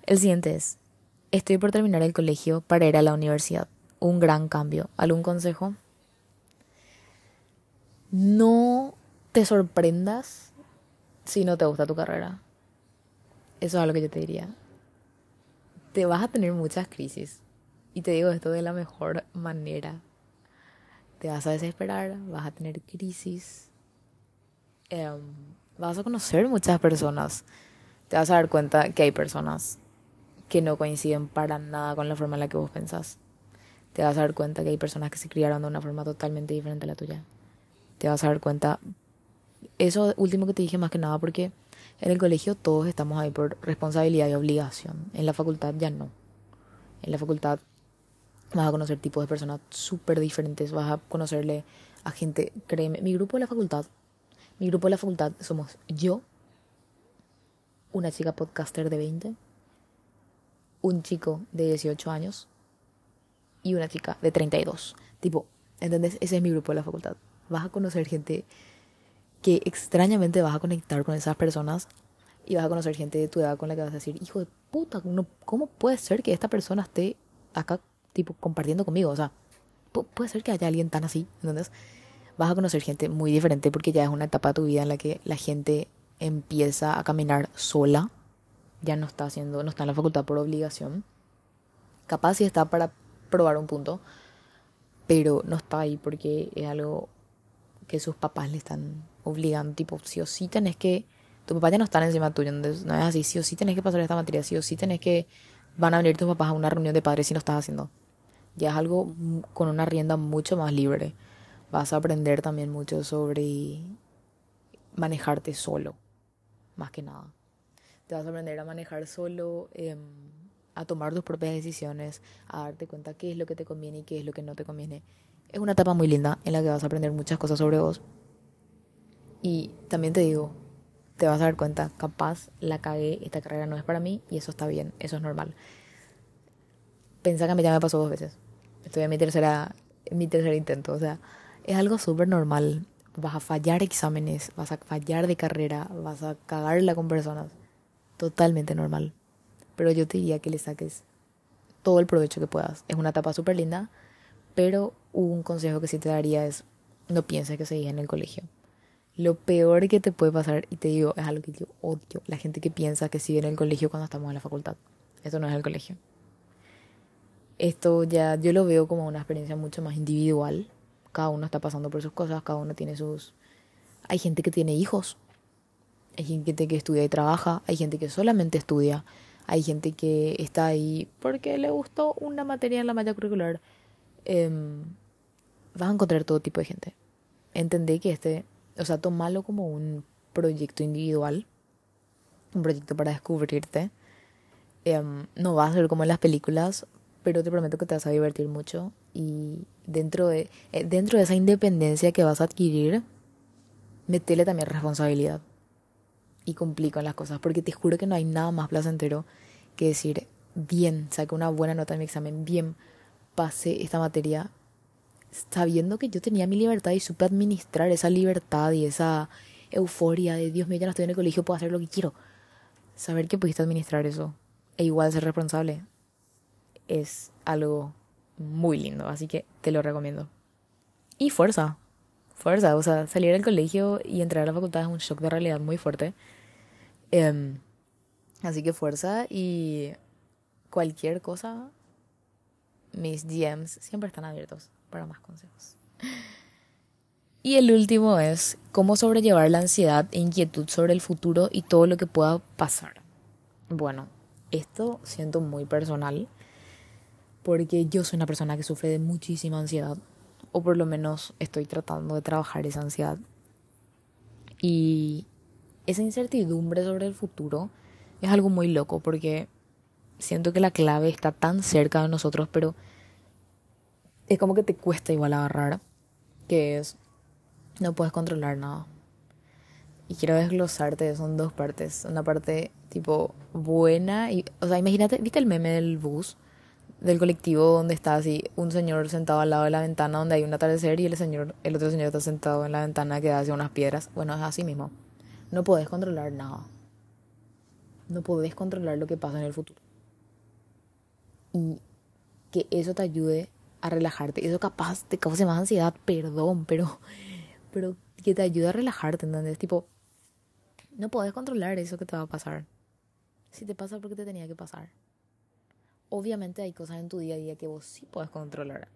El siguiente es, Estoy por terminar el colegio para ir a la universidad. Un gran cambio. ¿Algún consejo? No te sorprendas si no te gusta tu carrera. Eso es lo que yo te diría. Te vas a tener muchas crisis. Y te digo esto de la mejor manera. Te vas a desesperar, vas a tener crisis. Em, vas a conocer muchas personas. Te vas a dar cuenta que hay personas que no coinciden para nada con la forma en la que vos pensás. Te vas a dar cuenta que hay personas que se criaron de una forma totalmente diferente a la tuya. Te vas a dar cuenta. Eso último que te dije más que nada porque en el colegio todos estamos ahí por responsabilidad y obligación. En la facultad ya no. En la facultad vas a conocer tipos de personas súper diferentes. Vas a conocerle a gente, créeme, mi grupo de la facultad, mi grupo de la facultad somos yo, una chica podcaster de 20, un chico de 18 años y una chica de 32. Tipo, ¿entendés? Ese es mi grupo de la facultad. Vas a conocer gente que extrañamente vas a conectar con esas personas y vas a conocer gente de tu edad con la que vas a decir, hijo de puta, ¿cómo puede ser que esta persona esté acá, tipo, compartiendo conmigo? O sea, puede ser que haya alguien tan así, ¿entendés? Vas a conocer gente muy diferente porque ya es una etapa de tu vida en la que la gente empieza a caminar sola ya no está haciendo, no está en la facultad por obligación. Capaz sí está para probar un punto, pero no está ahí porque es algo que sus papás le están obligando, tipo, sí o sí tenés que, tu papá ya no está encima tuyo, no es así, sí o sí tenés que pasar esta materia, sí o sí tenés que, van a venir tus papás a una reunión de padres si no estás haciendo. Ya es algo con una rienda mucho más libre. Vas a aprender también mucho sobre manejarte solo, más que nada. Te vas a aprender a manejar solo, em, a tomar tus propias decisiones, a darte cuenta qué es lo que te conviene y qué es lo que no te conviene. Es una etapa muy linda en la que vas a aprender muchas cosas sobre vos. Y también te digo, te vas a dar cuenta, capaz la cagué, esta carrera no es para mí y eso está bien, eso es normal. Pensá que a mí ya me pasó dos veces. Estoy en mi tercera, en mi tercer intento, o sea, es algo súper normal. Vas a fallar exámenes, vas a fallar de carrera, vas a cagarla con personas. Totalmente normal. Pero yo te diría que le saques todo el provecho que puedas. Es una etapa súper linda, pero un consejo que sí te daría es no pienses que seguís en el colegio. Lo peor que te puede pasar, y te digo, es algo que yo odio, la gente que piensa que sigue en el colegio cuando estamos en la facultad. Esto no es el colegio. Esto ya yo lo veo como una experiencia mucho más individual. Cada uno está pasando por sus cosas, cada uno tiene sus... Hay gente que tiene hijos, hay gente que estudia y trabaja, hay gente que solamente estudia, hay gente que está ahí porque le gustó una materia en la malla curricular. Em, vas a encontrar todo tipo de gente. Entendé que este, o sea, tomalo como un proyecto individual, un proyecto para descubrirte. Em, no va a ser como en las películas, pero te prometo que te vas a divertir mucho y dentro de, eh, dentro de esa independencia que vas a adquirir, metele también responsabilidad y cumplir con las cosas, porque te juro que no hay nada más placentero que decir, bien, saqué una buena nota en mi examen, bien, pasé esta materia, sabiendo que yo tenía mi libertad y supe administrar esa libertad y esa euforia de Dios mío, ya no estoy en el colegio, puedo hacer lo que quiero. Saber que pudiste administrar eso e igual ser responsable es algo muy lindo, así que te lo recomiendo. Y fuerza, fuerza, o sea, salir del colegio y entrar a la facultad es un shock de realidad muy fuerte. Em, así que fuerza y cualquier cosa, mis DMs siempre están abiertos para más consejos. Y el último es cómo sobrellevar la ansiedad e inquietud sobre el futuro y todo lo que pueda pasar. Bueno, esto siento muy personal porque yo soy una persona que sufre de muchísima ansiedad, o por lo menos estoy tratando de trabajar esa ansiedad. Y esa incertidumbre sobre el futuro es algo muy loco porque siento que la clave está tan cerca de nosotros, pero es como que te cuesta igual agarrar, que es, no puedes controlar nada. Y quiero desglosarte, son dos partes. Una parte tipo buena, y, o sea, imagínate, ¿viste el meme del bus? Del colectivo donde está así un señor sentado al lado de la ventana donde hay un atardecer y el señor el otro señor está sentado en la ventana que da hacia unas piedras. Bueno es así mismo. No podés controlar nada. No podés controlar lo que pasa en el futuro. Y que eso te ayude a relajarte. Eso capaz te cause más ansiedad perdón pero pero que te ayude a relajarte ¿entendés? tipo no podés controlar eso que te va a pasar. Si te pasa porque te tenía que pasar obviamente hay cosas en tu día a día que vos sí puedes controlar.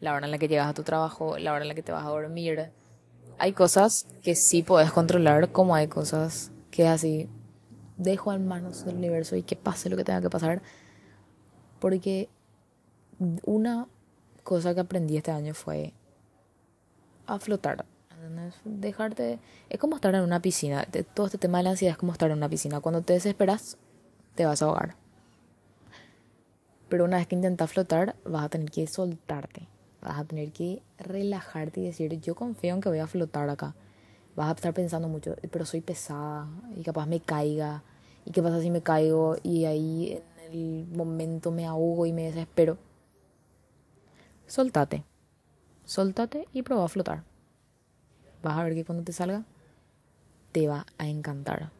La hora en la que llegas a tu trabajo, la hora en la que te vas a dormir. Hay cosas que sí puedes controlar, como hay cosas que así dejo en manos del universo y que pase lo que tenga que pasar. Porque una cosa que aprendí este año fue a flotar. Dejarte. Es como estar en una piscina. Todo este tema de la ansiedad es como estar en una piscina. Cuando te desesperas, te vas a ahogar. Pero una vez que intentas flotar, vas a tener que soltarte. Vas a tener que relajarte y decir, yo confío en que voy a flotar acá. Vas a estar pensando mucho, pero soy pesada y capaz me caiga. ¿Y qué pasa si me caigo y ahí en el momento me ahogo y me desespero? Soltate. Soltate y prueba a flotar. Vas a ver que cuando te salga, te va a encantar.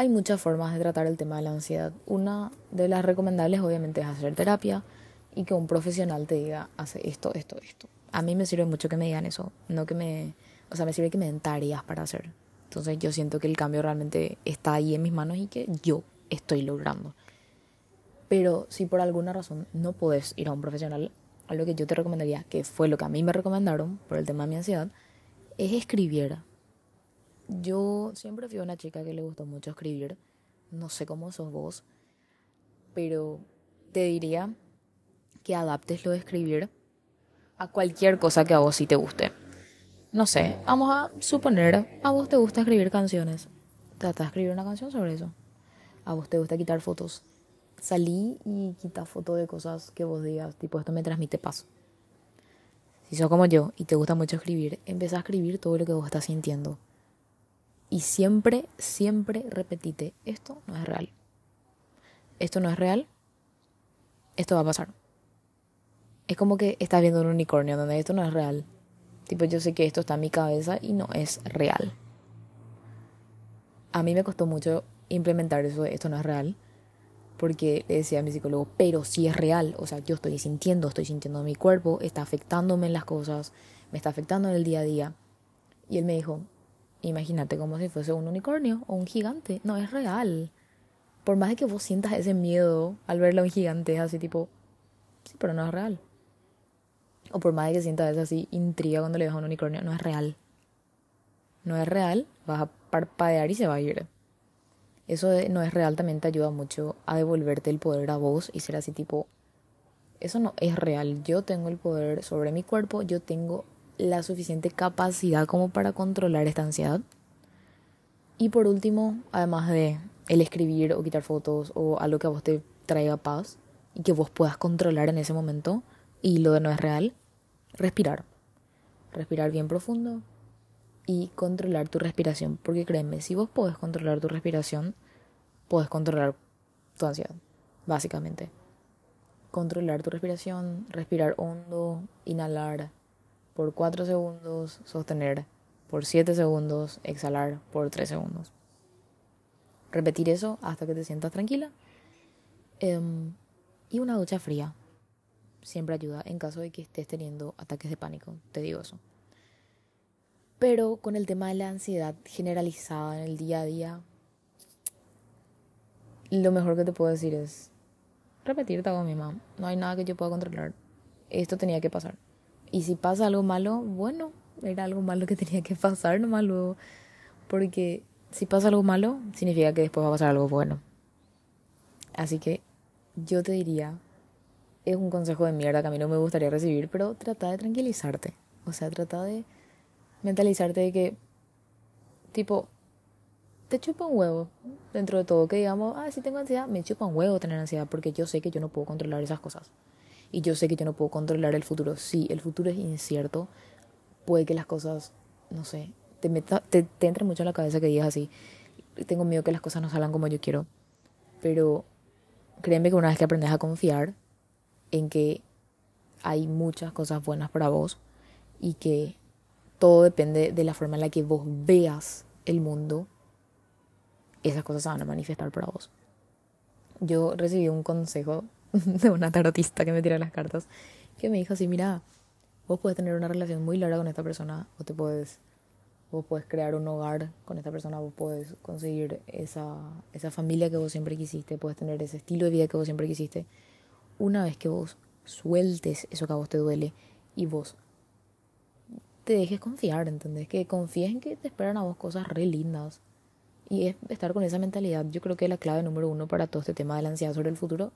Hay muchas formas de tratar el tema de la ansiedad. Una de las recomendables obviamente es hacer terapia y que un profesional te diga, hace esto, esto, esto. A mí me sirve mucho que me digan eso, no que me, o sea, me sirve que me den tareas para hacer. Entonces yo siento que el cambio realmente está ahí en mis manos y que yo estoy logrando. Pero si por alguna razón no puedes ir a un profesional, algo que yo te recomendaría, que fue lo que a mí me recomendaron por el tema de mi ansiedad, es escribir yo siempre fui una chica que le gustó mucho escribir. No sé cómo sos vos, pero te diría que adaptes lo de escribir a cualquier cosa que a vos sí te guste. no sé, vamos a suponer, a vos te gusta escribir canciones. Trata de escribir una canción sobre eso. A vos te gusta quitar fotos. Salí y quita fotos de cosas que vos digas, tipo, esto me transmite paz. Si sos como yo y te gusta mucho escribir, empieza a escribir todo lo que vos estás sintiendo. Y siempre, siempre repetite, esto no es real. Esto no es real. Esto va a pasar. Es como que estás viendo un unicornio donde esto no es real. Tipo, yo sé que esto está en mi cabeza y no es real. A mí me costó mucho implementar eso esto no es real. Porque le decía a mi psicólogo, pero sí es real. O sea, yo estoy sintiendo, estoy sintiendo mi cuerpo, está afectándome en las cosas, me está afectando en el día a día. Y él me dijo, imagínate como si fuese un unicornio o un gigante. No, es real. Por más de que vos sientas ese miedo al verlo un gigante, es así tipo, sí, pero no es real. O por más de que sientas esa así intriga cuando le ves a un unicornio, no es real. No es real, vas a parpadear y se va a ir. Eso de no es real también te ayuda mucho a devolverte el poder a vos y ser así tipo, eso no es real. Yo tengo el poder sobre mi cuerpo, yo tengo la suficiente capacidad como para controlar esta ansiedad. Y por último, además de el escribir o quitar fotos o algo que a vos te traiga paz y que vos puedas controlar en ese momento, y lo de no es real, respirar. Respirar bien profundo y controlar tu respiración. Porque créeme, si vos podés controlar tu respiración, podés controlar tu ansiedad, básicamente. Controlar tu respiración, respirar hondo, inhalar por 4 segundos, sostener por 7 segundos, exhalar por 3 segundos. Repetir eso hasta que te sientas tranquila. Em, y una ducha fría siempre ayuda en caso de que estés teniendo ataques de pánico, te digo eso. Pero con el tema de la ansiedad generalizada en el día a día, lo mejor que te puedo decir es repetirte mi mamá. No hay nada que yo pueda controlar. Esto tenía que pasar. Y si pasa algo malo, bueno, era algo malo que tenía que pasar nomás luego. Porque si pasa algo malo, significa que después va a pasar algo bueno. Así que yo te diría es un consejo de mierda que a mí no me gustaría recibir, pero trata de tranquilizarte. O sea, trata de mentalizarte de que, tipo, te chupa un huevo dentro de todo. Que digamos, ah, si tengo ansiedad, me chupa un huevo tener ansiedad porque yo sé que yo no puedo controlar esas cosas. Y yo sé que yo no puedo controlar el futuro. Sí, el futuro es incierto. Puede que las cosas, no sé, te, meta, te, entre mucho en la cabeza que digas así. Tengo miedo que las cosas no salgan como yo quiero. Pero créeme que una vez que aprendes a confiar, en que hay muchas cosas buenas para vos y que todo depende de la forma en la que vos veas el mundo, esas cosas se van a manifestar para vos. Yo recibí un consejo de una tarotista que me tira las cartas, que me dijo así, mira, vos puedes tener una relación muy larga con esta persona, o te puedes, vos puedes crear un hogar con esta persona, vos puedes conseguir esa, esa familia que vos siempre quisiste, puedes tener ese estilo de vida que vos siempre quisiste, una vez que vos sueltes eso que a vos te duele y vos te dejes confiar, ¿entendés? Que confíes en que te esperan a vos cosas re lindas. Y es estar con esa mentalidad. Yo creo que la clave número uno para todo este tema de la ansiedad sobre el futuro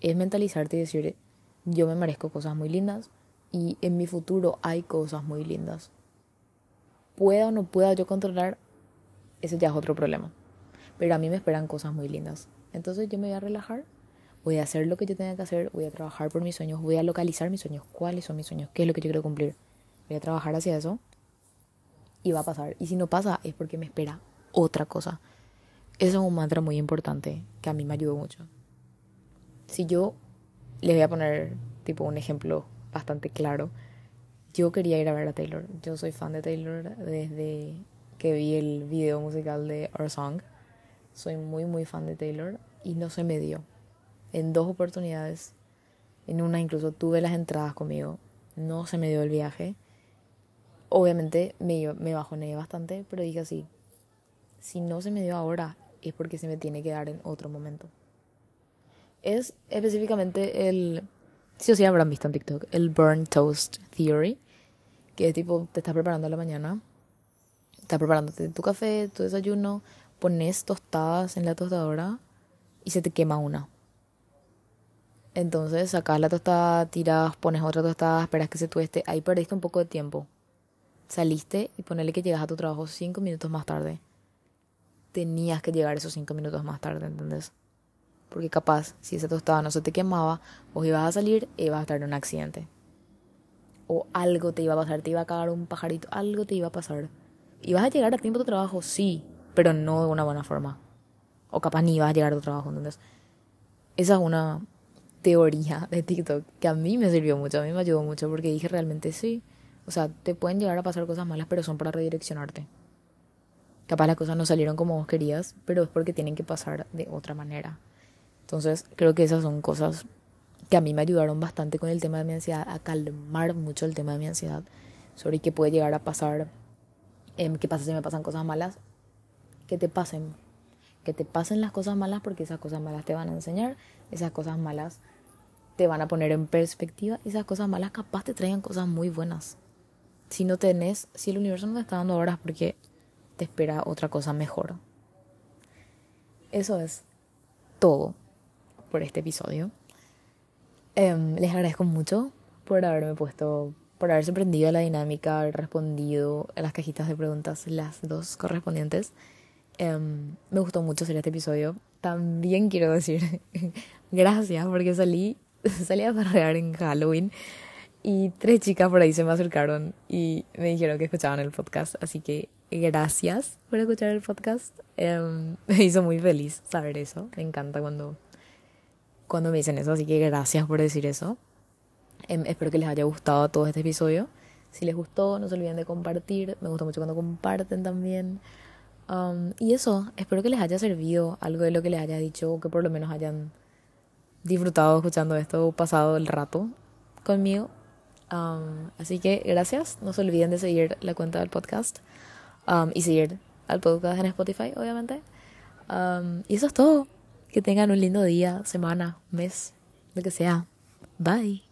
es mentalizarte y decir, yo me merezco cosas muy lindas y en mi futuro hay cosas muy lindas. Pueda o no pueda yo controlar, ese ya es otro problema. Pero a mí me esperan cosas muy lindas. Entonces yo me voy a relajar voy a hacer lo que yo tenga que hacer, voy a trabajar por mis sueños, voy a localizar mis sueños, cuáles son mis sueños, qué es lo que yo quiero cumplir. Voy a trabajar hacia eso y va a pasar. Y si no pasa es porque me espera otra cosa. Eso es un mantra muy importante que a mí me ayudó mucho. Si yo les voy a poner tipo un ejemplo bastante claro, yo quería ir a ver a Taylor. Yo soy fan de Taylor desde que vi el video musical de Our Song. Soy muy muy fan de Taylor y no se me dio en dos oportunidades. En una incluso tuve las entradas conmigo. No se me dio el viaje. Obviamente me, me bajoné bastante, pero dije así, si no se me dio ahora es porque se me tiene que dar en otro momento. Es específicamente el, si o sí habrán visto en TikTok, el Burn Toast Theory, que es tipo, te estás preparando a la mañana, estás preparándote tu café, tu desayuno, pones tostadas en la tostadora y se te quema una. Entonces sacas la tostada, tiras, pones otra tostada, esperas que se tueste. Ahí perdiste un poco de tiempo. saliste y ponerle que llegas a tu trabajo cinco minutos más tarde. Tenías que llegar esos cinco minutos más tarde, ¿entendés? Porque capaz, si esa tostada no se te quemaba, vos ibas a salir y ibas a estar en un accidente. O algo te iba a pasar, te iba a cagar un pajarito, algo te iba a pasar. Ibas a llegar a tiempo a tu trabajo, sí, pero no de una buena forma. O capaz ni ibas a llegar a tu trabajo, ¿entendés? Esa es una teoría de TikTok que a mí me sirvió mucho, a mí me ayudó mucho porque dije realmente sí. O sea, te pueden llegar a pasar cosas malas, pero son para redireccionarte. Capaz las cosas no salieron como vos querías, pero es porque tienen que pasar de otra manera. Entonces, creo que esas son cosas que a mí me ayudaron bastante con el tema de mi ansiedad, a calmar mucho el tema de mi ansiedad, sobre qué puede llegar a pasar, eh, qué pasa si me pasan cosas malas, que te pasen, que te pasen las cosas malas porque esas cosas malas te van a enseñar, esas cosas malas te van a poner en perspectiva, esas cosas malas capaz te traigan cosas muy buenas. Si no tenés, si el universo no te está dando horas porque te espera otra cosa mejor. Eso es todo por este episodio. Em, les agradezco mucho por haberme puesto, por haber sorprendido la dinámica, haber respondido a las cajitas de preguntas, las dos correspondientes. Em, me gustó mucho hacer este episodio. También quiero decir gracias porque salí, salí a parrear en Halloween y tres chicas por ahí se me acercaron y me dijeron que escuchaban el podcast. Así que gracias por escuchar el podcast. Em, me hizo muy feliz saber eso. Me encanta cuando cuando me dicen eso, así que gracias por decir eso. Em, espero que les haya gustado todo este episodio. Si les gustó, no se olviden de compartir. Me gusta mucho cuando comparten también. Um, y eso, espero que les haya servido algo de lo que les haya dicho, o que por lo menos hayan disfrutado escuchando esto, pasado el rato conmigo. Um, así que gracias. No se olviden de seguir la cuenta del podcast um, y seguir al podcast en Spotify, obviamente. y eso es todo. Que tengan un lindo día, semana, mes, lo que sea. Bye.